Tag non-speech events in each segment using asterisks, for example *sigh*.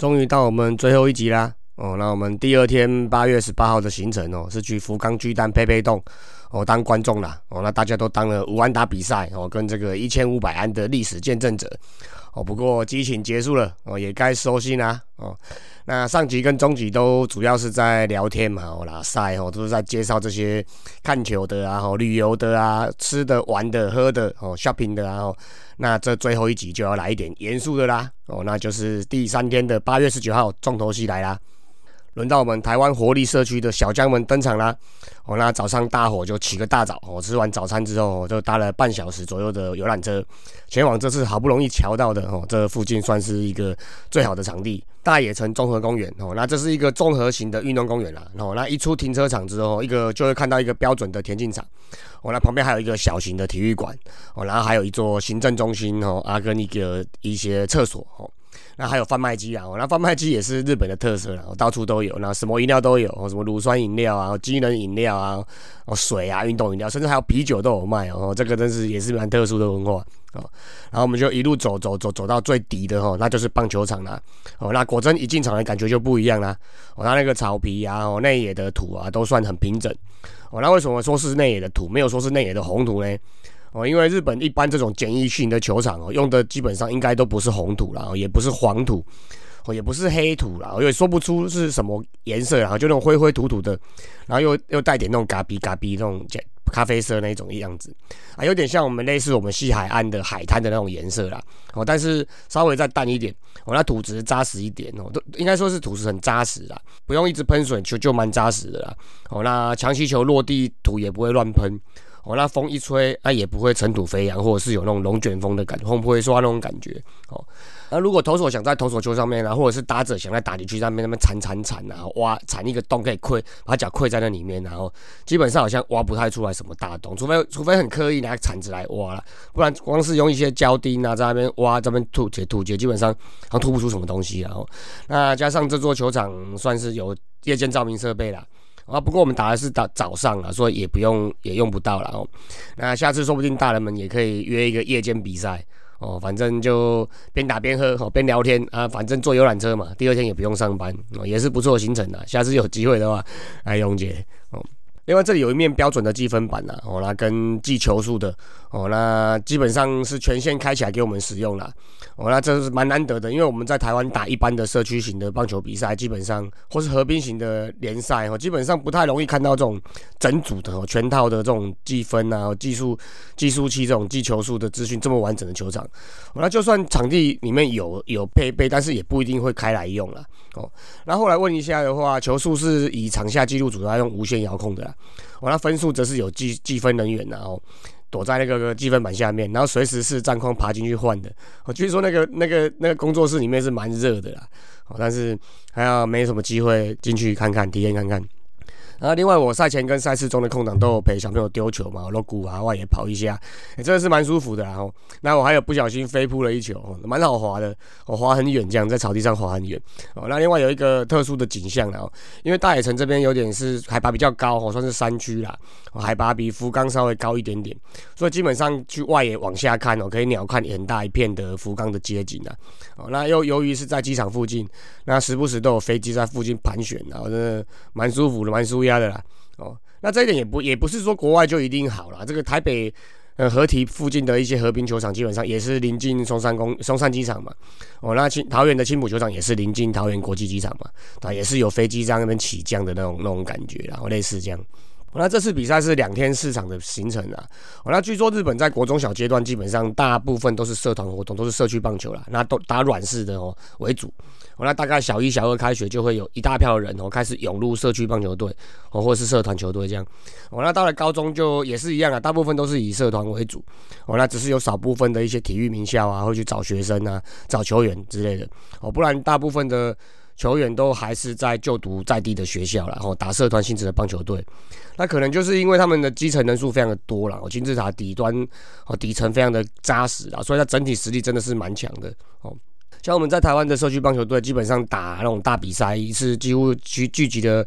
终于到我们最后一集啦。哦，那我们第二天八月十八号的行程哦，是去福冈巨蛋佩佩洞哦当观众啦。哦，那大家都当了五安打比赛哦，跟这个一千五百安的历史见证者。哦，不过激情结束了哦，也该收心啦。哦，那上集跟中集都主要是在聊天嘛，哦啦赛哦，都是在介绍这些看球的啊，哦旅游的啊，吃的、玩的、喝的哦，shopping 的啊。那这最后一集就要来一点严肃的啦。哦，那就是第三天的八月十九号重头戏来啦。轮到我们台湾活力社区的小江们登场啦！哦，那早上大伙就起个大早，哦，吃完早餐之后，就搭了半小时左右的游览车，前往这次好不容易瞧到的哦，这附近算是一个最好的场地——大野城综合公园哦。那这是一个综合型的运动公园啦。哦，那一出停车场之后，一个就会看到一个标准的田径场。哦，那旁边还有一个小型的体育馆。哦，然后还有一座行政中心哦，啊，跟一个一些厕所哦。那还有贩卖机啊，那贩卖机也是日本的特色了，到处都有，那什么饮料都有，什么乳酸饮料啊，机能饮料啊，哦水啊，运动饮料，甚至还有啤酒都有卖哦，这个真是也是蛮特殊的文化哦。然后我们就一路走走走走到最底的哈，那就是棒球场啦。哦，那果真一进场的感觉就不一样啦。哦，它那个草皮啊，哦内野的土啊都算很平整。哦，那为什么说是内野的土，没有说是内野的红土呢？哦，因为日本一般这种简易型的球场哦，用的基本上应该都不是红土啦，也不是黄土，哦，也不是黑土啦，我也说不出是什么颜色，然后就那种灰灰土土的，然后又又带点那种咖啡咖啡那种咖啡色那种样子，啊，有点像我们类似我们西海岸的海滩的那种颜色啦，哦，但是稍微再淡一点，哦，那土质扎实一点哦，都应该说是土质很扎实啦，不用一直喷水球就蛮扎实的啦，哦，那强气球落地土也不会乱喷。哦，那风一吹，那也不会尘土飞扬，或者是有那种龙卷风的感觉，会不会说那种感觉？哦，那如果投手想在投手球上面啊，或者是打者想在打击区上面那边铲铲铲啊，挖铲一个洞可以窥，把脚窥在那里面，然后基本上好像挖不太出来什么大洞，除非除非很刻意拿铲子来挖了，不然光是用一些胶钉啊在那边挖，这边吐解吐解，基本上好像吐不出什么东西。然后，那加上这座球场算是有夜间照明设备了。啊，不过我们打的是早早上啊，所以也不用也用不到了哦。那下次说不定大人们也可以约一个夜间比赛哦，反正就边打边喝哦，边聊天啊，反正坐游览车嘛，第二天也不用上班哦，也是不错的行程啊。下次有机会的话来永杰哦。另外这里有一面标准的记分板呐，哦，来跟记球数的哦，那基本上是全线开起来给我们使用了。哦，那这是蛮难得的，因为我们在台湾打一般的社区型的棒球比赛，基本上或是合并型的联赛哦，基本上不太容易看到这种整组的哦，全套的这种计分啊、技术计数器这种计球数的资讯这么完整的球场。那就算场地里面有有配备，但是也不一定会开来用了。哦，那后来问一下的话，球速是以场下记录组要用无线遥控的，哦，那分数则是有计计分人员然后。躲在那个积分板下面，然后随时是战况爬进去换的。我据说那个那个那个工作室里面是蛮热的啦，哦，但是还要没什么机会进去看看体验看看。然后另外我赛前跟赛事中的空档都有陪小朋友丢球嘛，我鼓啊外也跑一下，真的是蛮舒服的。然后那我还有不小心飞扑了一球，蛮好滑的，我滑很远，这样在草地上滑很远。哦，那另外有一个特殊的景象啊，因为大野城这边有点是海拔比较高，哦，算是山区啦，海拔比福冈稍微高一点点，所以基本上去外野往下看哦，可以鸟瞰很大一片的福冈的街景啊。哦，那又由于是在机场附近，那时不时都有飞机在附近盘旋，然后真的蛮舒服的，蛮舒压。家的啦，哦，那这一点也不也不是说国外就一定好了。这个台北呃合体附近的一些和平球场，基本上也是临近松山公松山机场嘛。哦，那青桃园的青浦球场也是临近桃园国际机场嘛，啊，也是有飞机在那边起降的那种那种感觉，然后类似这样。那这次比赛是两天四场的行程啊。哦，那据说日本在国中小阶段基本上大部分都是社团活动，都是社区棒球啦，那都打软式的哦为主。哦，那大概小一、小二开学就会有一大票人哦开始涌入社区棒球队哦，或是社团球队这样。哦，那到了高中就也是一样啊，大部分都是以社团为主。哦，那只是有少部分的一些体育名校啊会去找学生啊、找球员之类的。哦，不然大部分的。球员都还是在就读在地的学校然后打社团性质的棒球队，那可能就是因为他们的基层人数非常的多了，哦，金字塔底端哦底层非常的扎实啊，所以它整体实力真的是蛮强的哦。像我们在台湾的社区棒球队，基本上打那种大比赛，是几乎聚聚集的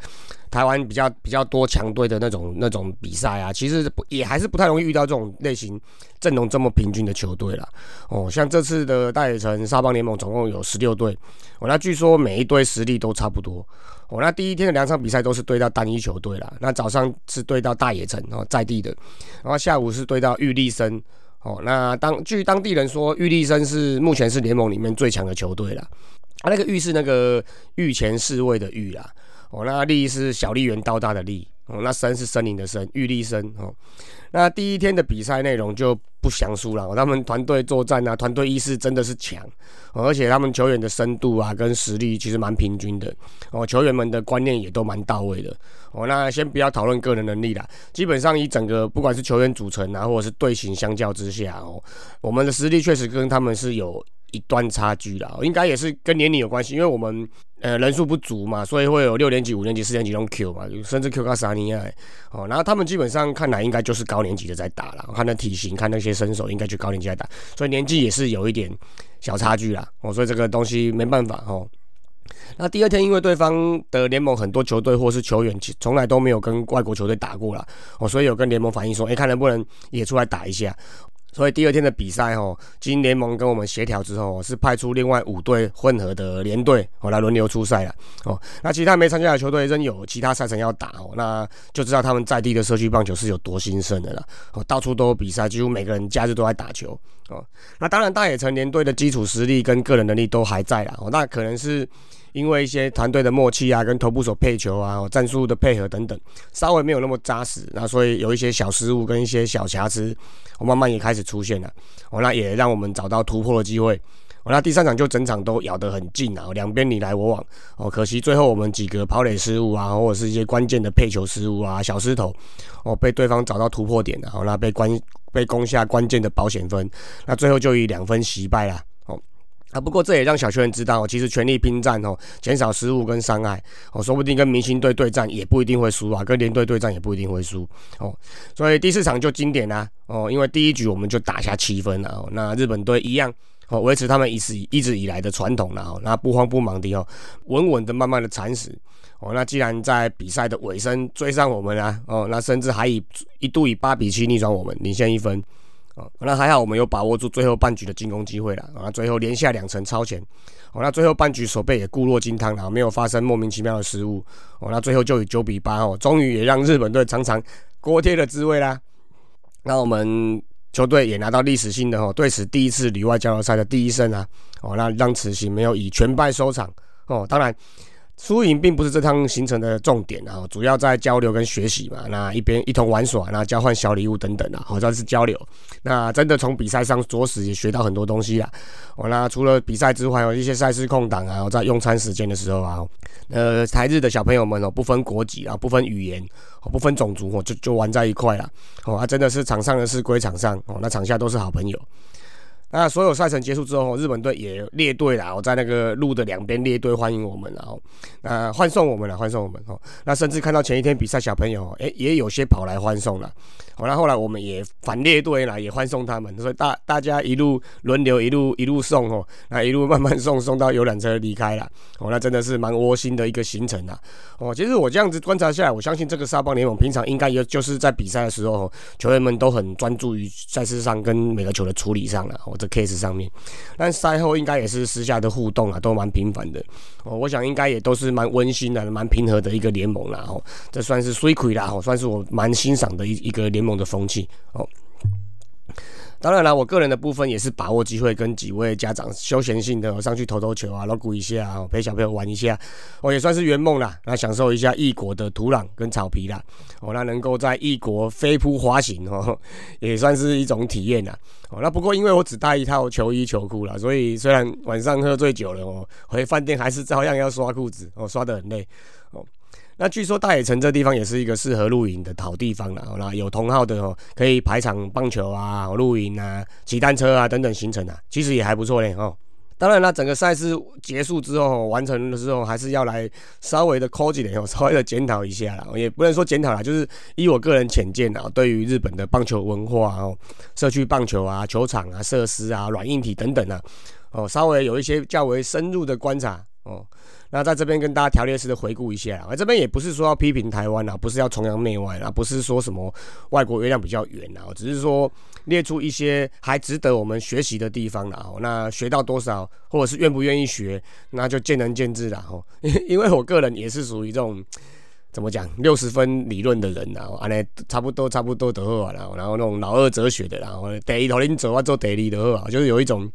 台湾比较比较多强队的那种那种比赛啊，其实也还是不太容易遇到这种类型阵容这么平均的球队啦。哦，像这次的大野城沙邦联盟总共有十六队，哦，那据说每一队实力都差不多。哦，那第一天的两场比赛都是对到单一球队啦，那早上是对到大野城哦，在地的，然后下午是对到玉立森。哦，那当据当地人说，玉立生是目前是联盟里面最强的球队了。啊，那个玉是那个御前侍卫的御啦。哦，那立是小笠原刀大的立。哦，那森是森林的森，玉立森。哦，那第一天的比赛内容就不详述了。他们团队作战啊，团队意识真的是强，而且他们球员的深度啊跟实力其实蛮平均的。哦，球员们的观念也都蛮到位的。哦，那先不要讨论个人能力啦，基本上以整个不管是球员组成啊，或者是队形相较之下哦，我们的实力确实跟他们是有一段差距啦。应该也是跟年龄有关系，因为我们。呃，人数不足嘛，所以会有六年级、五年级、四年级用 Q 嘛，甚至 Q 到三尼亚哦。然后他们基本上看来应该就是高年级的在打了，看那体型，看那些身手，应该就高年级在打，所以年纪也是有一点小差距啦。哦，所以这个东西没办法哦。那第二天，因为对方的联盟很多球队或是球员，从来都没有跟外国球队打过了哦，所以有跟联盟反映说，哎，看能不能也出来打一下。所以第二天的比赛哦，经联盟跟我们协调之后，是派出另外五队混合的联队哦来轮流出赛了哦。那其他没参加的球队仍有其他赛程要打哦，那就知道他们在地的社区棒球是有多兴盛的了哦，到处都有比赛，几乎每个人假日都在打球哦。那当然大野城联队的基础实力跟个人能力都还在啦哦，那可能是。因为一些团队的默契啊，跟头部手配球啊，战术的配合等等，稍微没有那么扎实，那所以有一些小失误跟一些小瑕疵，我慢慢也开始出现了。哦，那也让我们找到突破的机会。哦，那第三场就整场都咬得很近啊，两边你来我往。哦，可惜最后我们几个跑垒失误啊，或者是一些关键的配球失误啊，小失头，哦，被对方找到突破点了，哦，那被关被攻下关键的保险分，那最后就以两分惜败了。啊，不过这也让小球员知道，其实全力拼战哦，减少失误跟伤害哦，说不定跟明星队对战也不一定会输啊，跟连队对战也不一定会输哦。所以第四场就经典啦哦，因为第一局我们就打下七分了哦，那日本队一样哦，维持他们一直一直以来的传统了哦，那不慌不忙的哦，稳稳的慢慢的蚕食哦，那既然在比赛的尾声追上我们啊哦，那甚至还以一度以八比七逆转我们，领先一分。哦，那还好，我们有把握住最后半局的进攻机会了啊！最后连下两层超前，哦，那最后半局手背也固若金汤了，没有发生莫名其妙的失误，哦，那最后就以九比八哦，终于也让日本队尝尝锅贴的滋味啦。那我们球队也拿到历史性的哦，对此第一次里外交流赛的第一胜啊！哦，那让此行没有以全败收场哦，当然。输赢并不是这趟行程的重点啊，主要在交流跟学习嘛。那一边一同玩耍，那交换小礼物等等啊，好像是交流。那真的从比赛上着实也学到很多东西啦。哦，那除了比赛之外，有一些赛事空档啊，在用餐时间的时候啊，呃，台日的小朋友们哦，不分国籍啊，不分语言，不分种族哦，就就玩在一块了。哦，啊，真的是场上的事归场上，哦，那场下都是好朋友。那所有赛程结束之后，日本队也列队了，我在那个路的两边列队欢迎我们，然后，那欢送我们了，欢送我们哦。那甚至看到前一天比赛小朋友，哎，也有些跑来欢送了。好，那后来我们也反列队了，也欢送他们，所以大大家一路轮流，一路一路送哦，那一路慢慢送，送到游览车离开了。哦，那真的是蛮窝心的一个行程啊。哦，其实我这样子观察下来，我相信这个沙邦联盟平常应该也就是在比赛的时候，球员们都很专注于赛事上跟每个球的处理上了。哦，这 case 上面，但赛后应该也是私下的互动啊，都蛮频繁的。哦，我想应该也都是蛮温馨的，蛮平和的一个联盟啦。哦，这算是 s w 啦，哦，算是我蛮欣赏的一一个联。梦的风气哦，当然了，我个人的部分也是把握机会，跟几位家长休闲性的上去投投球啊，锣鼓一下，陪小朋友玩一下，我也算是圆梦啦，那享受一下异国的土壤跟草皮啦，哦，那能够在异国飞扑滑行哦，也算是一种体验啦。哦，那不过因为我只带一套球衣球裤啦，所以虽然晚上喝醉酒了哦，回饭店还是照样要刷裤子哦，刷得很累。那据说大野城这地方也是一个适合露营的好地方了。那有同号的哦，可以排场棒球啊、露营啊、骑单车啊等等行程啊，其实也还不错嘞哦。当然啦，整个赛事结束之后完成的时候，还是要来稍微的抠几点哦，*laughs* 稍微的检讨一下啦。也不能说检讨啦，就是以我个人浅见啊，对于日本的棒球文化哦，社区棒球啊、球场啊、设施啊、软硬体等等啊。哦，稍微有一些较为深入的观察哦。那在这边跟大家条列式的回顾一下，啊这边也不是说要批评台湾啊，不是要崇洋媚外啊，不是说什么外国月亮比较圆啊，只是说列出一些还值得我们学习的地方啦。哦那学到多少，或者是愿不愿意学，那就见仁见智啦。哦，因为我个人也是属于这种。怎么讲？六十分理论的人，然后安尼差不多差不多得好啊，然后然后那种老二哲学的，然后得一头领走啊做第二的好啊，就是有一种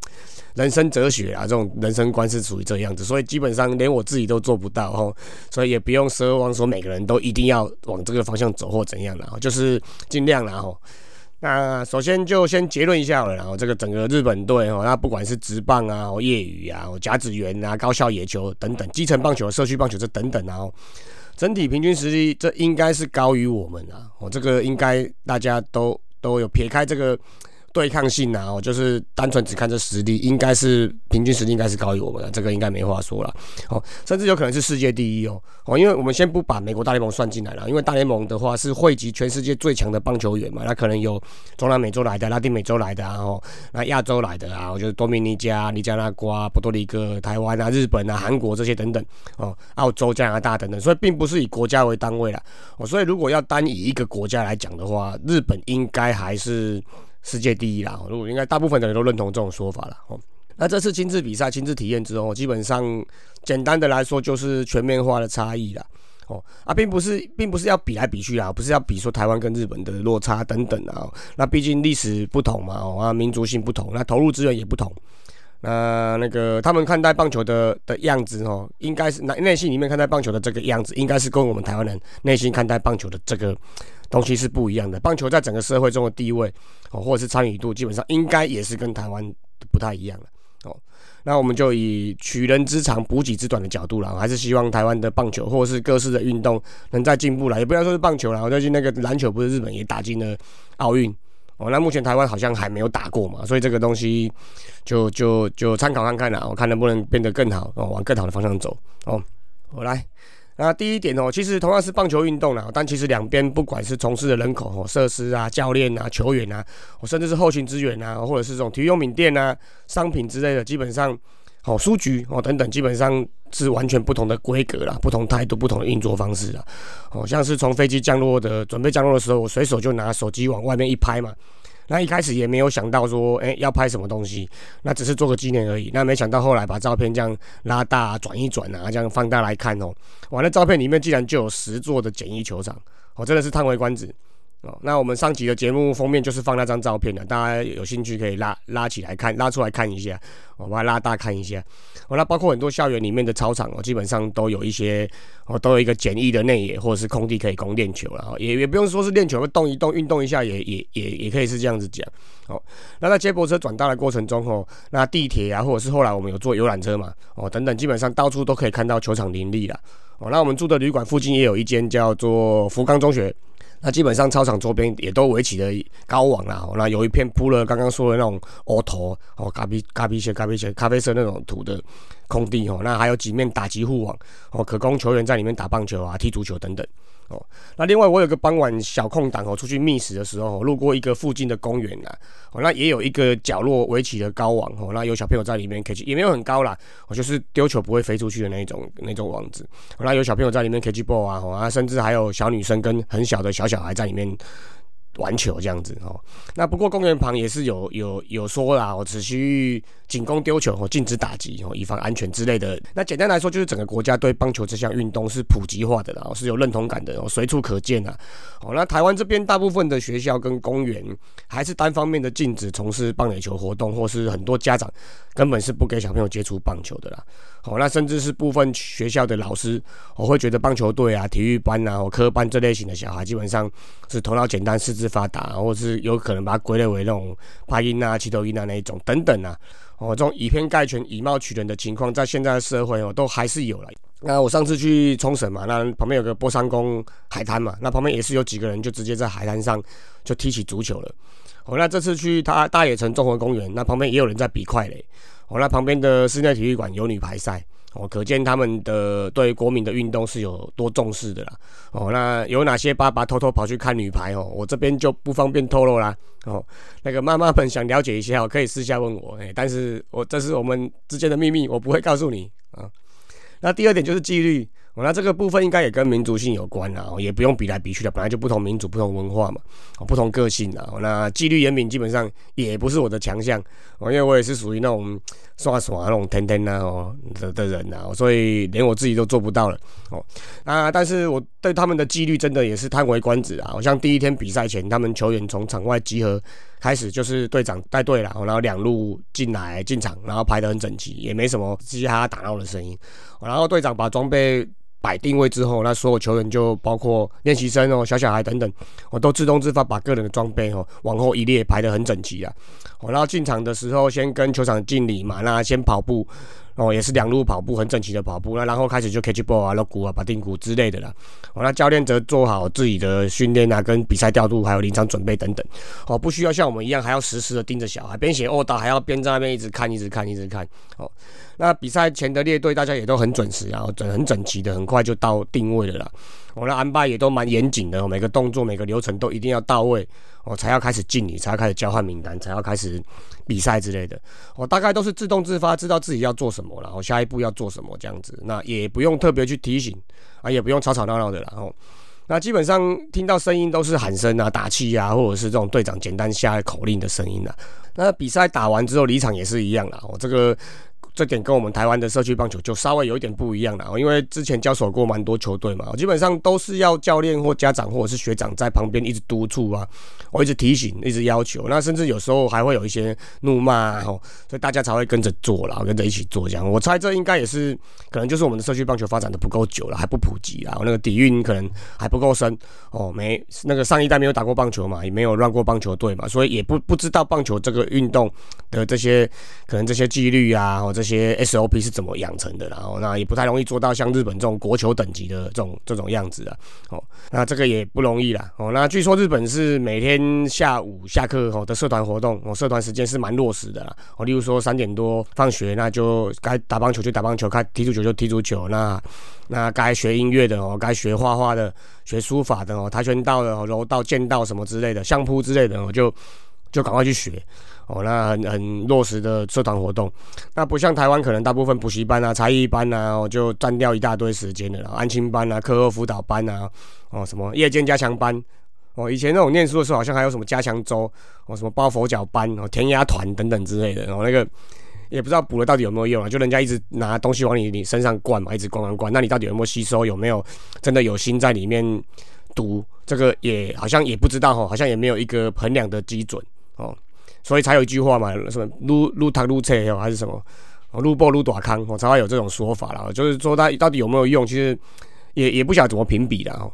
人生哲学啊，这种人生观是属于这样子，所以基本上连我自己都做不到哦，所以也不用奢望说每个人都一定要往这个方向走或怎样的，就是尽量然后。那首先就先结论一下了，然后这个整个日本队哦，那不管是职棒啊、业余啊、甲子园啊、高校野球等等，基层棒球、社区棒球这等等然后。整体平均实力，这应该是高于我们啊！我这个应该大家都都有撇开这个。对抗性啊，哦，就是单纯只看这实力，应该是平均实力应该是高于我们的，这个应该没话说了，哦，甚至有可能是世界第一哦，哦，因为我们先不把美国大联盟算进来了，因为大联盟的话是汇集全世界最强的棒球员嘛，那可能有中南美洲来的、拉丁美洲来的，然后那亚洲来的啊，我觉得多米尼加、尼加拉瓜、波多黎各、台湾啊、日本啊、韩国这些等等，哦，澳洲、加拿大等等，所以并不是以国家为单位了，哦，所以如果要单以一个国家来讲的话，日本应该还是。世界第一啦！如果应该大部分的人都认同这种说法了哦。那这次亲自比赛、亲自体验之后，基本上简单的来说就是全面化的差异啦。哦啊，并不是，并不是要比来比去啊，不是要比说台湾跟日本的落差等等啊。那毕竟历史不同嘛，哦啊，民族性不同，那投入资源也不同。那那个他们看待棒球的的样子哦，应该是内内心里面看待棒球的这个样子，应该是跟我们台湾人内心看待棒球的这个东西是不一样的。棒球在整个社会中的地位哦，或者是参与度，基本上应该也是跟台湾不太一样了哦。那我们就以取人之长补己之短的角度了，还是希望台湾的棒球或者是各式的运动能再进步了。也不要说是棒球了，最近那个篮球不是日本也打进了奥运。哦，那目前台湾好像还没有打过嘛，所以这个东西就就就参考看看啦，我看能不能变得更好哦，往更好的方向走哦。我来，那第一点哦，其实同样是棒球运动啦，但其实两边不管是从事的人口哦、设施啊、教练啊、球员啊，甚至是后勤资源啊，或者是这种体育用品店啊、商品之类的，基本上哦，书局哦等等，基本上是完全不同的规格啦，不同态度、不同的运作方式啦。哦，像是从飞机降落的准备降落的时候，我随手就拿手机往外面一拍嘛。那一开始也没有想到说，哎，要拍什么东西，那只是做个纪念而已。那没想到后来把照片这样拉大、转一转啊，这样放大来看哦，哇，那照片里面竟然就有十座的简易球场，哦，真的是叹为观止。哦，那我们上集的节目封面就是放那张照片的，大家有兴趣可以拉拉起来看，拉出来看一下，我把它拉大看一下。哦，那包括很多校园里面的操场哦，基本上都有一些哦，都有一个简易的内野或者是空地可以供练球了，也也不用说是练球，动一动运动一下也也也也可以是这样子讲。哦，那在接驳车转大的过程中哦，那地铁啊，或者是后来我们有坐游览车嘛，哦等等，基本上到处都可以看到球场林立了。哦，那我们住的旅馆附近也有一间叫做福冈中学。那基本上操场周边也都围起了高网啦，那有一片铺了刚刚说的那种凹头哦，咖啡咖啡色咖啡色咖啡色那种土的空地哦，那还有几面打击护网哦，可供球员在里面打棒球啊、踢足球等等。哦，那另外我有个傍晚小空档哦，出去觅食的时候，路过一个附近的公园呐，哦，那也有一个角落围起的高网哦，那有小朋友在里面 catch，，也没有很高啦，我就是丢球不会飞出去的那种那种网子，那有小朋友在里面 catch ball 啊，啊，甚至还有小女生跟很小的小小孩在里面。玩球这样子哦，那不过公园旁也是有有有说啦，我只需仅供丢球哦，禁止打击哦，以防安全之类的。那简单来说，就是整个国家对棒球这项运动是普及化的啦，是有认同感的哦，随处可见啊。哦，那台湾这边大部分的学校跟公园还是单方面的禁止从事棒垒球活动，或是很多家长根本是不给小朋友接触棒球的啦。哦，那甚至是部分学校的老师，我会觉得棒球队啊、体育班啊、或科班这类型的小孩，基本上是头脑简单、四肢发达，或是有可能把它归类为那种拍音啊、七头音啊那一种等等啊。哦，这种以偏概全、以貌取人的情况，在现在的社会哦，都还是有了。那我上次去冲绳嘛，那旁边有个波山宫海滩嘛，那旁边也是有几个人就直接在海滩上就踢起足球了。哦，那这次去他大野城综合公园，那旁边也有人在比快垒。哦，那旁边的室内体育馆有女排赛。哦，可见他们的对国民的运动是有多重视的啦。哦，那有哪些爸爸偷偷跑去看女排哦？我这边就不方便透露啦。哦，那个妈妈们想了解一下，可以私下问我。哎，但是我这是我们之间的秘密，我不会告诉你啊。那第二点就是纪律。那这个部分应该也跟民族性有关啊，也不用比来比去的，本来就不同民族、不同文化嘛，不同个性啊。那纪律严明基本上也不是我的强项哦，因为我也是属于那种耍耍那种天天呐哦的的人呐，所以连我自己都做不到了哦。那但是我对他们的纪律真的也是叹为观止啊。好像第一天比赛前，他们球员从场外集合开始，就是队长带队了，然后两路进来进场，然后排得很整齐，也没什么嘻嘻哈哈打闹的声音，然后队长把装备。摆定位之后，那所有球员就包括练习生哦、小小孩等等，我都自动自发把个人的装备哦往后一列排得很整齐啊。我然后进场的时候先跟球场敬礼嘛，那先跑步哦，也是两路跑步很整齐的跑步，那然后开始就 catch ball 啊、落鼓啊、把定鼓之类的啦。哦，那教练则做好自己的训练啊、跟比赛调度还有临场准备等等。哦，不需要像我们一样还要实时的盯着小孩，边写 order 还要边在那边一直看、一直看、一直看。哦。那比赛前的列队，大家也都很准时，然后整很整齐的，很快就到定位了啦。我的安排也都蛮严谨的，每个动作、每个流程都一定要到位，我才要开始敬礼，才要开始交换名单，才要开始比赛之类的。我大概都是自动自发，知道自己要做什么，然后下一步要做什么这样子。那也不用特别去提醒啊，也不用吵吵闹闹的，然后那基本上听到声音都是喊声啊、打气啊，或者是这种队长简单下口令的声音啊。那比赛打完之后离场也是一样啦，我这个。这点跟我们台湾的社区棒球就稍微有一点不一样了，因为之前交手过蛮多球队嘛，基本上都是要教练或家长或者是学长在旁边一直督促啊，我一直提醒，一直要求，那甚至有时候还会有一些怒骂吼，所以大家才会跟着做啦，跟着一起做这样。我猜这应该也是可能就是我们的社区棒球发展的不够久了，还不普及啊，那个底蕴可能还不够深哦，没那个上一代没有打过棒球嘛，也没有乱过棒球队嘛，所以也不不知道棒球这个运动的这些可能这些纪律啊，或这些。些 SOP 是怎么养成的？然后那也不太容易做到像日本这种国球等级的这种这种样子啊。哦，那这个也不容易啦。哦，那据说日本是每天下午下课后的社团活动，哦，社团时间是蛮落实的啦。哦，例如说三点多放学，那就该打棒球就打棒球，该踢足球就踢足球。那那该学音乐的哦，该学画画的、学书法的哦，跆拳道的哦、柔道、剑道什么之类的、相扑之类的，我就就赶快去学。哦，那很很落实的社团活动，那不像台湾，可能大部分补习班啊、才艺班啊，哦就占掉一大堆时间的了。安亲班啊、课后辅导班啊，哦什么夜间加强班，哦以前那种念书的时候，好像还有什么加强周，哦什么包佛脚班、哦填鸭团等等之类的。然后那个也不知道补了到底有没有用啊，就人家一直拿东西往你你身上灌嘛，一直灌灌灌，那你到底有没有吸收？有没有真的有心在里面读？这个也好像也不知道哈，好像也没有一个衡量的基准哦。所以才有一句话嘛，什么撸撸汤撸菜哦，还是什么撸波撸短康，我才会有这种说法了。就是说它到底有没有用，其实也也不晓得怎么评比的哦。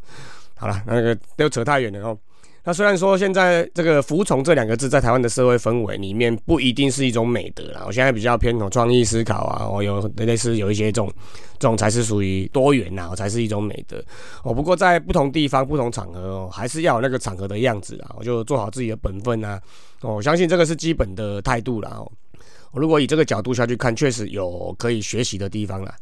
好了，那个都扯太远了哦。那虽然说现在这个服从这两个字在台湾的社会氛围里面不一定是一种美德啦，我现在比较偏从创意思考啊，我有类似有一些这种这种才是属于多元呐，才是一种美德哦。不过在不同地方、不同场合哦，还是要有那个场合的样子啊，我就做好自己的本分啊。我相信这个是基本的态度啦。哦。如果以这个角度下去看，确实有可以学习的地方啦。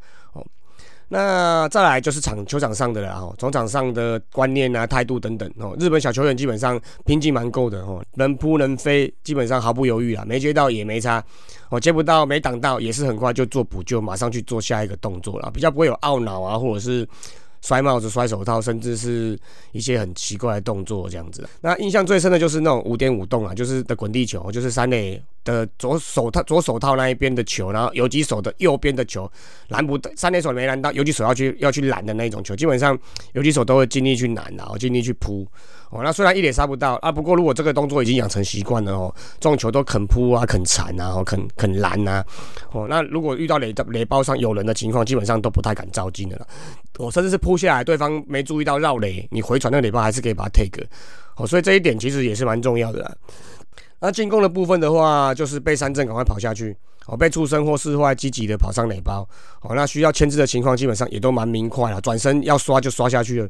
那再来就是场球场上的了哦，从场上的观念啊、态度等等哦，日本小球员基本上拼劲蛮够的哦，能扑能飞，基本上毫不犹豫啊，没接到也没差，哦接不到没挡到也是很快就做补救，马上去做下一个动作了，比较不会有懊恼啊，或者是。摔帽子、摔手套，甚至是一些很奇怪的动作，这样子。那印象最深的就是那种五点五洞啊，就是的滚地球，就是三垒的左手套、左手套那一边的球，然后游击手的右边的球拦不，三垒手没拦到，游击手要去要去拦的那一种球，基本上游击手都会尽力去拦，然后尽力去扑。哦，那虽然一点杀不到啊，不过如果这个动作已经养成习惯了哦，这种球都肯扑啊、肯缠啊、肯肯拦啊。哦，那如果遇到垒垒包上有人的情况，基本上都不太敢照进的了。我甚至是扑下来，对方没注意到绕雷，你回传那个雷包还是可以把它 take。哦，所以这一点其实也是蛮重要的。那进攻的部分的话，就是背三阵赶快跑下去。哦，被触身或是坏积极的跑上垒包，哦，那需要牵制的情况基本上也都蛮明快了，转身要刷就刷下去了，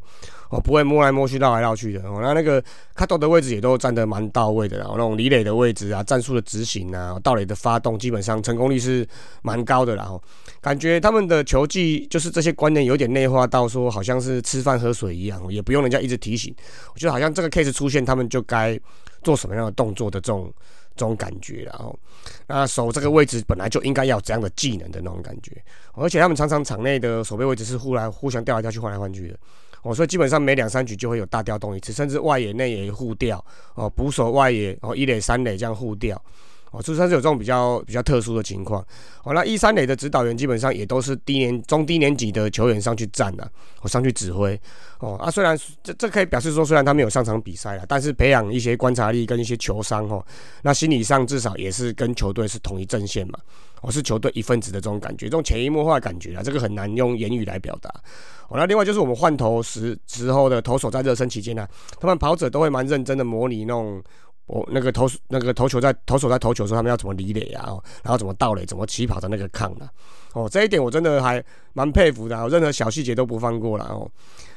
哦，不会摸来摸去、绕来绕去的，哦，那那个卡斗的位置也都站得蛮到位的，然后那种离垒的位置啊、战术的执行啊、到垒的发动，基本上成功率是蛮高的，然后感觉他们的球技就是这些观念有点内化到说，好像是吃饭喝水一样，也不用人家一直提醒，我觉得好像这个 case 出现，他们就该做什么样的动作的这种。这种感觉，然后那守这个位置本来就应该要这样的技能的那种感觉，而且他们常常场内的守备位置是互来互相调来调去换来换去的，哦，所以基本上每两三局就会有大调动一次，甚至外野内野互调，哦，捕手外野哦一垒三垒这样互调。哦，就算是有这种比较比较特殊的情况，哦，那一三垒的指导员基本上也都是低年中低年级的球员上去站的，我上去指挥，哦啊，虽然这这可以表示说，虽然他没有上场比赛了，但是培养一些观察力跟一些球商，哦，那心理上至少也是跟球队是同一阵线嘛，我是球队一份子的这种感觉，这种潜移默化的感觉啊，这个很难用言语来表达。哦，那另外就是我们换投时时候的投手在热身期间呢，他们跑者都会蛮认真的模拟那种。我那个投那个投球在投手在投球的时候，他们要怎么离垒啊？然后怎么倒垒，怎么起跑的那个抗啊？哦，这一点我真的还蛮佩服的，任何小细节都不放过了哦。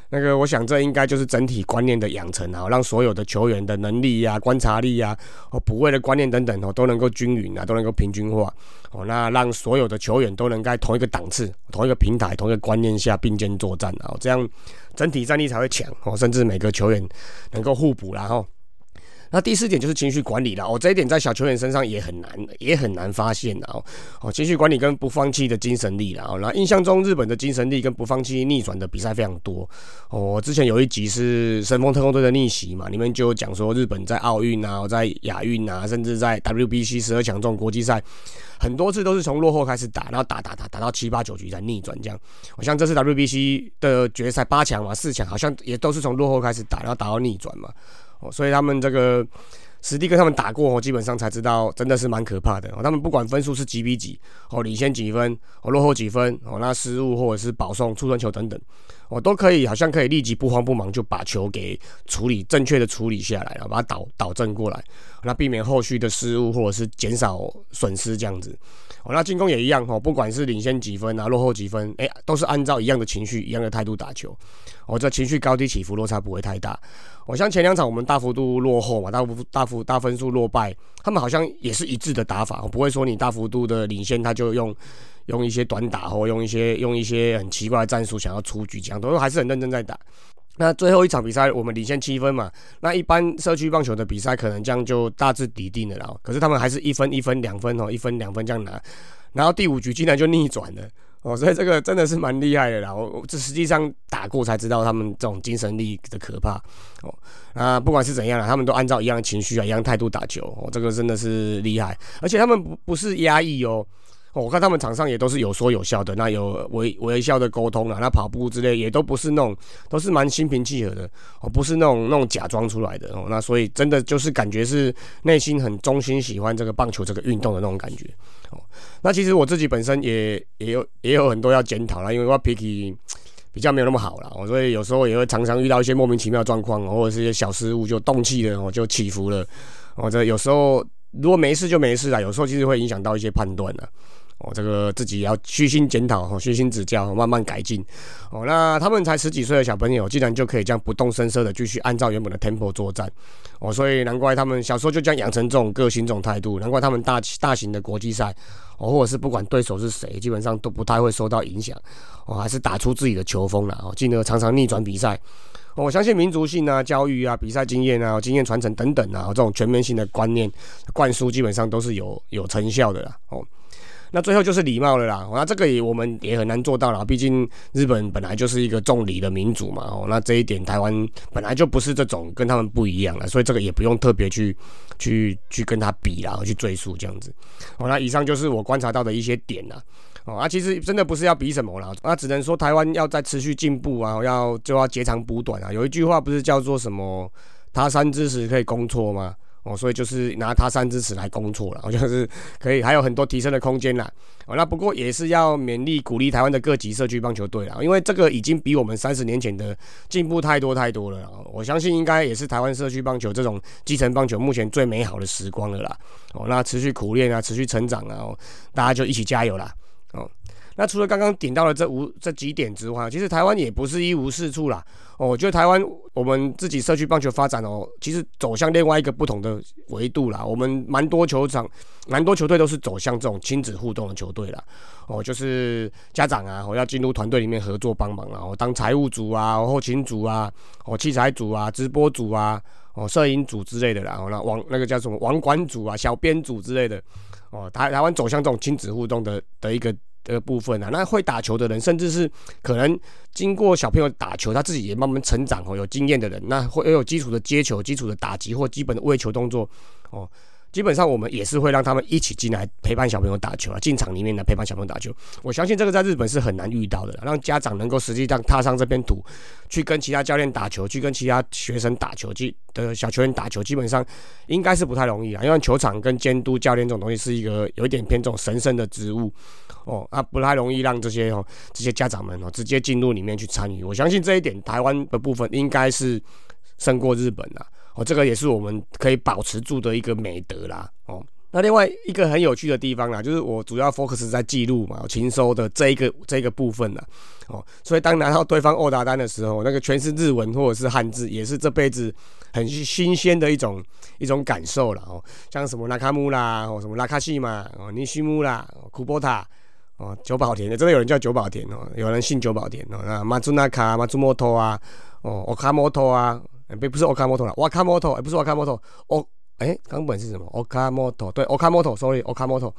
那个，我想这应该就是整体观念的养成啊，让所有的球员的能力呀、观察力呀、哦补位的观念等等哦，都能够均匀啊，都能够平均化哦。那让所有的球员都能在同一个档次、同一个平台、同一个观念下并肩作战啊，这样整体战力才会强哦，甚至每个球员能够互补然后。那第四点就是情绪管理了哦，这一点在小球员身上也很难，也很难发现的哦。哦，情绪管理跟不放弃的精神力了哦。那印象中日本的精神力跟不放弃逆转的比赛非常多哦。之前有一集是神风特工队的逆袭嘛，里面就讲说日本在奥运啊，在亚运啊，甚至在 WBC 十二强这种国际赛，很多次都是从落后开始打，然后打打打打到七八九局才逆转这样。我像这次 WBC 的决赛八强嘛，四强好像也都是从落后开始打，然后打到逆转嘛。所以他们这个实地跟他们打过，后，基本上才知道真的是蛮可怕的。哦，他们不管分数是几比几，哦，领先几分，哦，落后几分，哦，那失误或者是保送、出分球等等，哦，都可以，好像可以立即不慌不忙就把球给处理正确的处理下来，然后把它导导正过来，那避免后续的失误或者是减少损失这样子。哦，那进攻也一样哦，不管是领先几分啊，落后几分，哎，都是按照一样的情绪、一样的态度打球。哦，这情绪高低起伏落差不会太大。我像前两场我们大幅度落后嘛，大幅大幅大分数落败，他们好像也是一致的打法，不会说你大幅度的领先，他就用用一些短打或用一些用一些很奇怪的战术想要出局，这样都还是很认真在打。那最后一场比赛我们领先七分嘛，那一般社区棒球的比赛可能这样就大致抵定了啦。可是他们还是一分一分两分哦，一分两分这样拿，然后第五局竟然就逆转了哦，*laughs* 所以这个真的是蛮厉害的啦。我这实际上打过才知道他们这种精神力的可怕哦。啊，不管是怎样啦，他们都按照一样的情绪啊，一样态度打球哦，这个真的是厉害，而且他们不不是压抑哦。我看他们场上也都是有说有笑的，那有微微笑的沟通了，那跑步之类也都不是那种，都是蛮心平气和的，哦，不是那种那种假装出来的哦，那所以真的就是感觉是内心很衷心喜欢这个棒球这个运动的那种感觉，哦，那其实我自己本身也也有也有很多要检讨啦，因为我脾气比较没有那么好了，哦，所以有时候也会常常遇到一些莫名其妙状况，或者是一些小失误就动气了，哦，就起伏了，哦，这有时候如果没事就没事啦，有时候其实会影响到一些判断了。哦，这个自己要虚心检讨，哦，虚心指教，慢慢改进。哦，那他们才十几岁的小朋友，竟然就可以这样不动声色的继续按照原本的 tempo 作战。哦，所以难怪他们小时候就这样养成这种个性、这种态度。难怪他们大大型的国际赛，哦，或者是不管对手是谁，基本上都不太会受到影响。哦，还是打出自己的球风了。哦，进而常常逆转比赛。我相信民族性啊、教育啊、比赛经验啊、经验传承等等啊，这种全面性的观念灌输，基本上都是有有成效的啦。哦。那最后就是礼貌了啦，那这个也我们也很难做到了，毕竟日本本来就是一个重礼的民族嘛，哦，那这一点台湾本来就不是这种，跟他们不一样了，所以这个也不用特别去去去跟他比啦，去追溯这样子。哦，那以上就是我观察到的一些点啦。哦，啊，其实真的不是要比什么啦，那只能说台湾要在持续进步啊，要就要截长补短啊。有一句话不是叫做什么“他山之石可以攻错”吗？哦，所以就是拿他山之石来攻错了，*laughs* 好像是可以还有很多提升的空间啦。哦，那不过也是要勉励鼓励台湾的各级社区棒球队啦，因为这个已经比我们三十年前的进步太多太多了。我相信应该也是台湾社区棒球这种基层棒球目前最美好的时光了啦。哦，那持续苦练啊，持续成长啊，大家就一起加油啦。哦。那除了刚刚点到的这五这几点之外，其实台湾也不是一无是处啦。哦，我觉得台湾我们自己社区棒球发展哦，其实走向另外一个不同的维度啦。我们蛮多球场、蛮多球队都是走向这种亲子互动的球队啦。哦，就是家长啊，我要进入团队里面合作帮忙啦，我当财务组啊、后勤组啊、哦器材组啊、直播组啊、哦摄影组之类的啦。哦，那网那个叫什么网管组啊、小编组之类的。哦，台台湾走向这种亲子互动的的一个。这个部分啊，那会打球的人，甚至是可能经过小朋友打球，他自己也慢慢成长哦，有经验的人，那会有基础的接球、基础的打击或基本的喂球动作哦。基本上我们也是会让他们一起进来陪伴小朋友打球啊，进场里面来陪伴小朋友打球。我相信这个在日本是很难遇到的，让家长能够实际上踏上这片土，去跟其他教练打球，去跟其他学生打球，去的小球员打球，基本上应该是不太容易啊。因为球场跟监督教练这种东西是一个有一点偏这种神圣的职务哦，啊不太容易让这些哦这些家长们哦直接进入里面去参与。我相信这一点台湾的部分应该是胜过日本啊。哦，这个也是我们可以保持住的一个美德啦。哦，那另外一个很有趣的地方啦，就是我主要 focus 在记录嘛，勤收的这一个这一个部分啦。哦，所以当拿到对方欧达单的时候，那个全是日文或者是汉字，也是这辈子很新鲜的一种一种感受了。哦，像什么拉卡姆啦，哦什么拉卡西嘛，哦尼西姆啦，库波塔，哦九保田的，真的有人叫九保田哦，有人姓九保田哦，那马祖纳卡、马祖摩托啊，哦奥卡摩托啊。不不是 Okamoto 了，Wakamoto，哎，不是 Wakamoto，O，，哎，冈本是什么？Okamoto，对，Okamoto，sorry，Okamoto，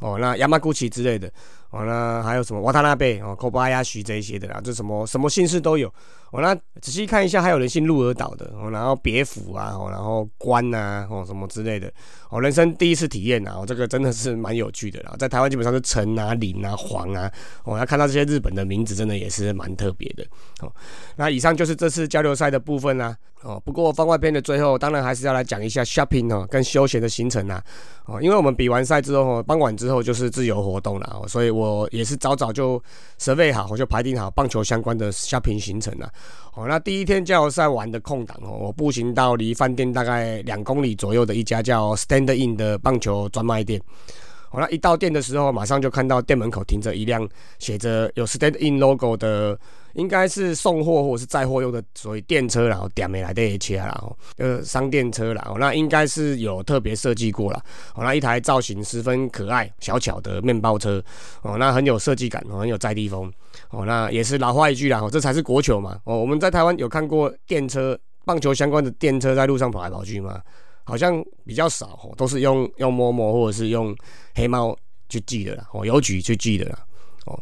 哦，那 Yamaguchi 之类的。哦，那还有什么瓦塔纳贝哦，科巴亚许这一些的啦，这什么什么姓氏都有。哦，那仔细看一下，还有人姓鹿儿岛的，哦，然后别府啊，哦，然后关呐，哦，什么之类的。哦，人生第一次体验呐，哦，这个真的是蛮有趣的啦。在台湾基本上是陈啊、林啊、黄啊，哦，要看到这些日本的名字，真的也是蛮特别的。哦，那以上就是这次交流赛的部分啦。哦，不过番外篇的最后，当然还是要来讲一下 shopping 哦，跟休闲的行程啊。哦，因为我们比完赛之后，傍晚之后就是自由活动了，所以我也是早早就设备好，我就排定好棒球相关的 shopping 行程了。哦，那第一天加油赛玩的空档哦，我步行到离饭店大概两公里左右的一家叫 Stand In 的棒球专卖店。好，那一到店的时候，马上就看到店门口停着一辆写着有 Stand In logo 的。应该是送货或者是载货用的，所以电车然后点没来的车啦，哦，呃，商店车啦，哦，那应该是有特别设计过了，哦，那一台造型十分可爱、小巧的面包车，哦，那很有设计感，很有在地风，哦，那也是老话一句啦，哦，这才是国球嘛，哦，我们在台湾有看过电车、棒球相关的电车在路上跑来跑去吗？好像比较少，都是用用摸摸或者是用黑猫去记的啦，哦，邮局去记的啦，哦。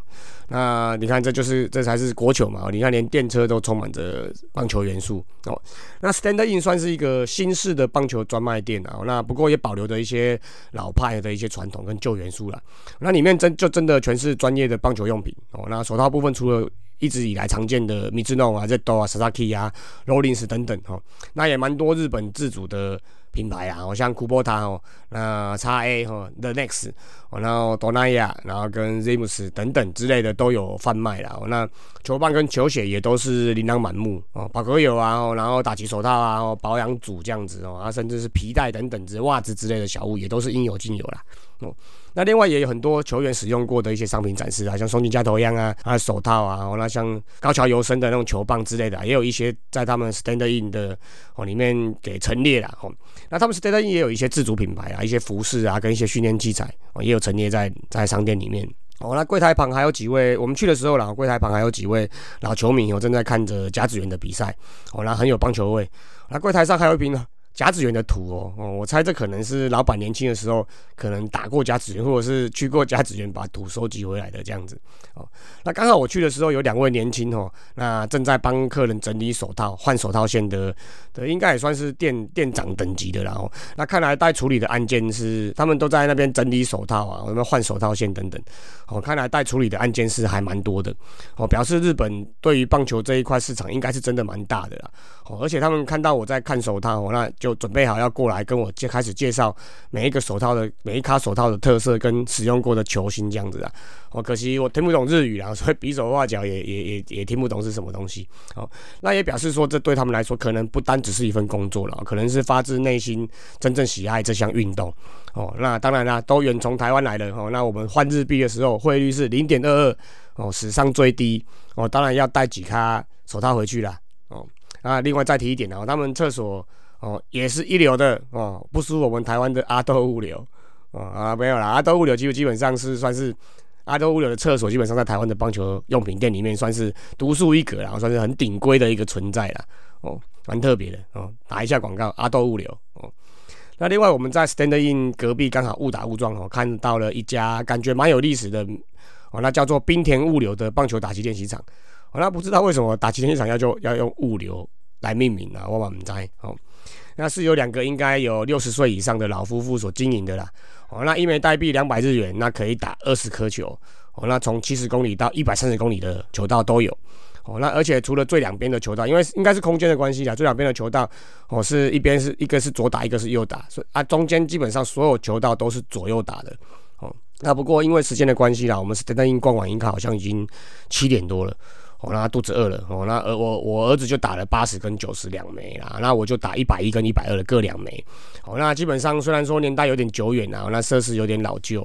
那你看，这就是这才是国球嘛！你看，连电车都充满着棒球元素哦。那 Stand In 算是一个新式的棒球专卖店啊。那不过也保留着一些老派的一些传统跟旧元素了。那里面真就真的全是专业的棒球用品哦。那手套部分除了一直以来常见的 Mizuno 啊、Zedo 啊、Sasaki 啊、Rollins 等等哈，那也蛮多日本自主的。品牌啊，好像库波塔哦，那叉 A 哈，The Next，哦，然后多纳亚，然后跟 Zimus 等等之类的都有贩卖啦。哦那球棒跟球鞋也都是琳琅满目哦，保格油啊，然后打击手套啊，保养组这样子哦，啊，甚至是皮带等等之袜子之类的小物也都是应有尽有啦。哦。那另外也有很多球员使用过的一些商品展示啊，像松井加头一样啊，啊手套啊，那像高桥由生的那种球棒之类的，也有一些在他们 Stand In 的哦里面给陈列了哦。那他们 Stand In 也有一些自主品牌啊，一些服饰啊，跟一些训练器材哦，也有陈列在在商店里面哦。那柜台旁还有几位，我们去的时候啦，柜台旁还有几位老球迷哦，正在看着甲子园的比赛哦，那很有棒球味。那柜台上还有一瓶呢。甲子园的土哦，哦，我猜这可能是老板年轻的时候可能打过甲子园，或者是去过甲子园把土收集回来的这样子哦。那刚好我去的时候有两位年轻哦，那正在帮客人整理手套、换手套线的的，应该也算是店店长等级的啦。哦，那看来待处理的案件是他们都在那边整理手套啊，我们换手套线等等。哦，看来待处理的案件是还蛮多的哦，表示日本对于棒球这一块市场应该是真的蛮大的啦。哦，而且他们看到我在看手套，哦，那就。就准备好要过来跟我介开始介绍每一个手套的每一卡手套的特色跟使用过的球星这样子啊。哦，可惜我听不懂日语啊，所以比手画脚也 *laughs* 也也也听不懂是什么东西。哦，那也表示说这对他们来说可能不单只是一份工作了，可能是发自内心真正喜爱这项运动。哦，那当然啦，都远从台湾来的哦。那我们换日币的时候汇率是零点二二哦，史上最低哦。当然要带几卡手套回去啦。哦。啊，另外再提一点哦，他们厕所哦也是一流的哦，不输我们台湾的阿斗物流哦啊没有啦，阿斗物流基基本上是算是阿斗物流的厕所，基本上在台湾的棒球用品店里面算是独树一格啦，算是很顶规的一个存在啦哦，蛮特别的哦，打一下广告，阿斗物流哦。那另外我们在 Stand In 隔壁刚好误打误撞哦，看到了一家感觉蛮有历史的哦，那叫做冰田物流的棒球打击练习场。哦，那不知道为什么打击练习场要就要用物流来命名啊？我唔知哦。那是有两个应该有六十岁以上的老夫妇所经营的啦。哦，那一枚代币两百日元，那可以打二十颗球。哦，那从七十公里到一百三十公里的球道都有。哦，那而且除了最两边的球道，因为应该是空间的关系啦，最两边的球道哦是一边是一个是左打，一个是右打，所以啊中间基本上所有球道都是左右打的。哦，那不过因为时间的关系啦，我们是等等因逛完应该好像已经七点多了。哦，那肚子饿了，哦，那儿我我儿子就打了八十跟九十两枚啦，那我就打一百一跟一百二的各两枚。哦，那基本上虽然说年代有点久远啊，那设施有点老旧，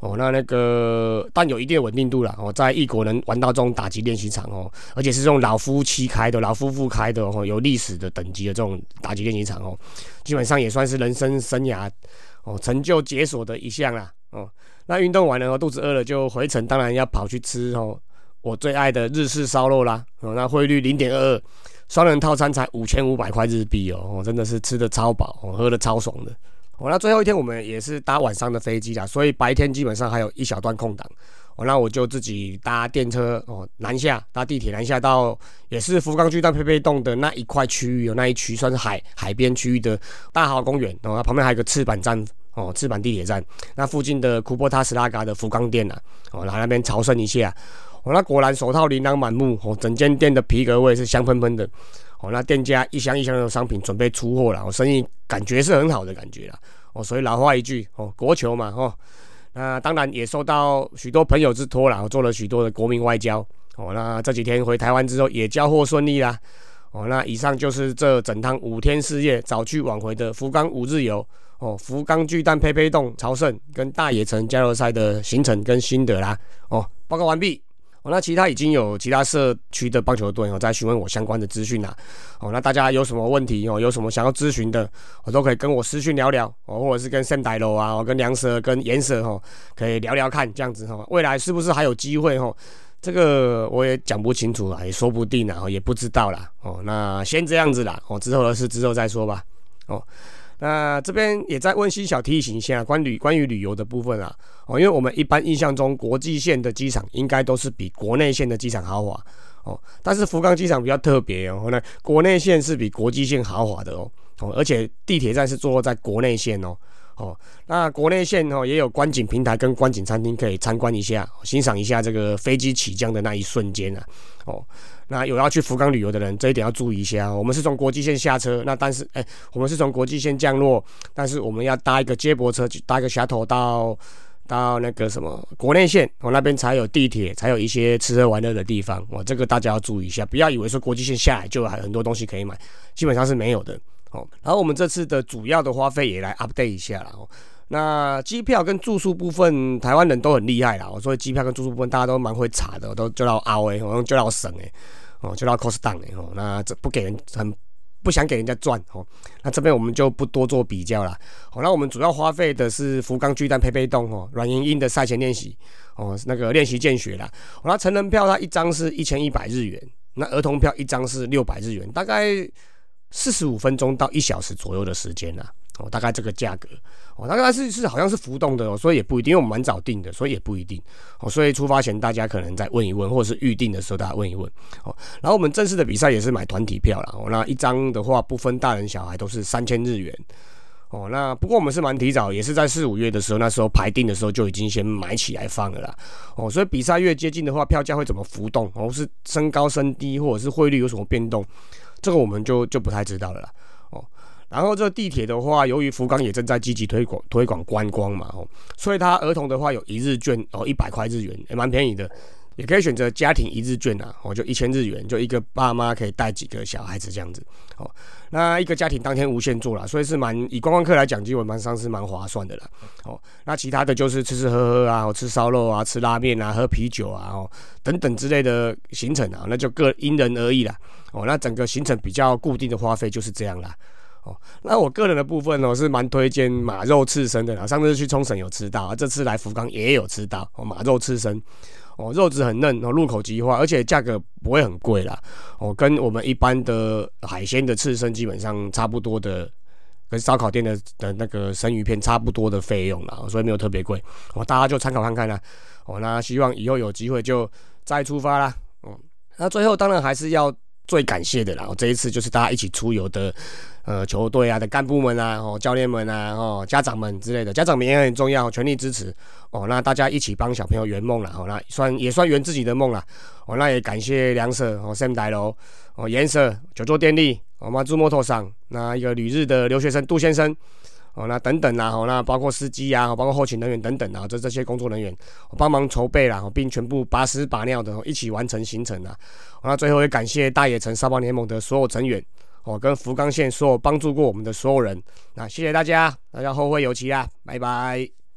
哦，那那个但有一定的稳定度了。哦，在异国能玩到这种打击练习场哦，而且是这种老夫妻开的、老夫妇开的哦，有历史的等级的这种打击练习场哦，基本上也算是人生生涯哦成就解锁的一项啦。哦，那运动完了，肚子饿了就回程，当然要跑去吃哦。我最爱的日式烧肉啦，哦，那汇率零点二二，双人套餐才五千五百块日币哦，哦，真的是吃的超饱，哦，喝的超爽的。哦，那最后一天我们也是搭晚上的飞机啦，所以白天基本上还有一小段空档，哦，那我就自己搭电车哦南下，搭地铁南下到也是福冈巨蛋佩佩洞的那一块区域，有那一区算是海海边区域的大豪公园，哦，旁边还有个赤坂站，哦，赤坂地铁站，那附近的库波塔斯拉嘎的福冈店呐，哦，来那边朝圣一下。哦，那果然手套琳琅满目哦，整间店的皮革味是香喷喷的。哦，那店家一箱一箱的商品准备出货了，哦，生意感觉是很好的感觉了。哦，所以老话一句，哦，国球嘛，哦，那当然也受到许多朋友之托了，做了许多的国民外交。哦，那这几天回台湾之后也交货顺利啦。哦，那以上就是这整趟五天四夜早去晚回的福冈五日游。哦，福冈巨蛋佩佩洞朝圣跟大野城加油赛的行程跟心得啦。哦，报告完毕。那其他已经有其他社区的棒球队哦在询问我相关的资讯啦。哦，那大家有什么问题哦，有什么想要咨询的，我都可以跟我私讯聊聊哦，或者是跟 Sam 大楼啊，我跟梁蛇跟颜蛇哈，可以聊聊看这样子哈，未来是不是还有机会哈？这个我也讲不清楚啊，也说不定啊，也不知道啦。哦，那先这样子啦，哦，之后的事之后再说吧。哦。那这边也在温馨小提醒一下，关旅关于旅游的部分啊，哦，因为我们一般印象中国际线的机场应该都是比国内线的机场豪华。哦，但是福冈机场比较特别哦，那国内线是比国际线豪华的哦，哦，而且地铁站是坐落在国内线哦，哦，那国内线哦也有观景平台跟观景餐厅可以参观一下，欣赏一下这个飞机起降的那一瞬间啊，哦。那有要去福冈旅游的人，这一点要注意一下。我们是从国际线下车，那但是，哎，我们是从国际线降落，但是我们要搭一个接驳车，搭一个峡头到到那个什么国内线，我那边才有地铁，才有一些吃喝玩乐的地方。我这个大家要注意一下，不要以为说国际线下来就还有很多东西可以买，基本上是没有的。哦，然后我们这次的主要的花费也来 update 一下了。哦，那机票跟住宿部分，台湾人都很厉害啦。我说机票跟住宿部分，大家都蛮会查的，都就到凹诶，好像就到省诶。哦，就到 cost down 哎哦，那这不给人很不想给人家赚哦，那这边我们就不多做比较了。好，那我们主要花费的是福冈巨蛋配备洞哦，软硬硬的赛前练习哦，那个练习见血啦。那成人票它一张是一千一百日元，那儿童票一张是六百日元，大概四十五分钟到一小时左右的时间啦。哦，大概这个价格，哦，大概是是好像是浮动的哦，所以也不一定，因为我们蛮早定的，所以也不一定。哦，所以出发前大家可能再问一问，或者是预定的时候大家问一问。哦，然后我们正式的比赛也是买团体票了，哦，那一张的话不分大人小孩都是三千日元。哦，那不过我们是蛮提早，也是在四五月的时候，那时候排定的时候就已经先买起来放了啦。哦，所以比赛越接近的话，票价会怎么浮动，哦，是升高升低，或者是汇率有什么变动，这个我们就就不太知道了啦。然后这地铁的话，由于福冈也正在积极推广推广观光嘛，哦，所以他儿童的话有一日券哦，一百块日元，也蛮便宜的。也可以选择家庭一日券啊，哦，就一千日元，就一个爸妈可以带几个小孩子这样子，哦，那一个家庭当天无限坐啦，所以是蛮以观光客来讲，基本上是蛮划算的啦，哦，那其他的就是吃吃喝喝啊，吃烧肉啊，吃拉面啊，喝啤酒啊，哦，等等之类的行程啊，那就各因人而异啦，哦，那整个行程比较固定的花费就是这样啦，哦，那我个人的部分呢，是蛮推荐马肉刺身的啦，上次去冲绳有吃到，这次来福冈也有吃到，哦，马肉刺身。哦，肉质很嫩，哦，入口即化，而且价格不会很贵啦。哦，跟我们一般的海鲜的刺身基本上差不多的，跟烧烤店的的那个生鱼片差不多的费用啦，所以没有特别贵。哦，大家就参考看看啦。哦，那希望以后有机会就再出发啦。哦，那最后当然还是要最感谢的啦。哦，这一次就是大家一起出游的。呃，球队啊的干部们啊，哦，教练们啊，哦，家长们之类的，家长们也很重要，全力支持哦。那大家一起帮小朋友圆梦了，哦，那算也算圆自己的梦了，哦，那也感谢梁舍哦，Sam 大楼哦，颜色九州电力，哦，马祖摩托上那一个旅日的留学生杜先生，哦，那等等啦，哦，那包括司机啊，包括后勤人员等等啊，这这些工作人员帮忙筹备啦，并全部拔屎拔尿的一起完成行程啊。那最后也感谢大野城沙包联盟的所有成员。哦跟福冈县所有帮助过我们的所有人，那谢谢大家，大家后会有期啊，拜拜。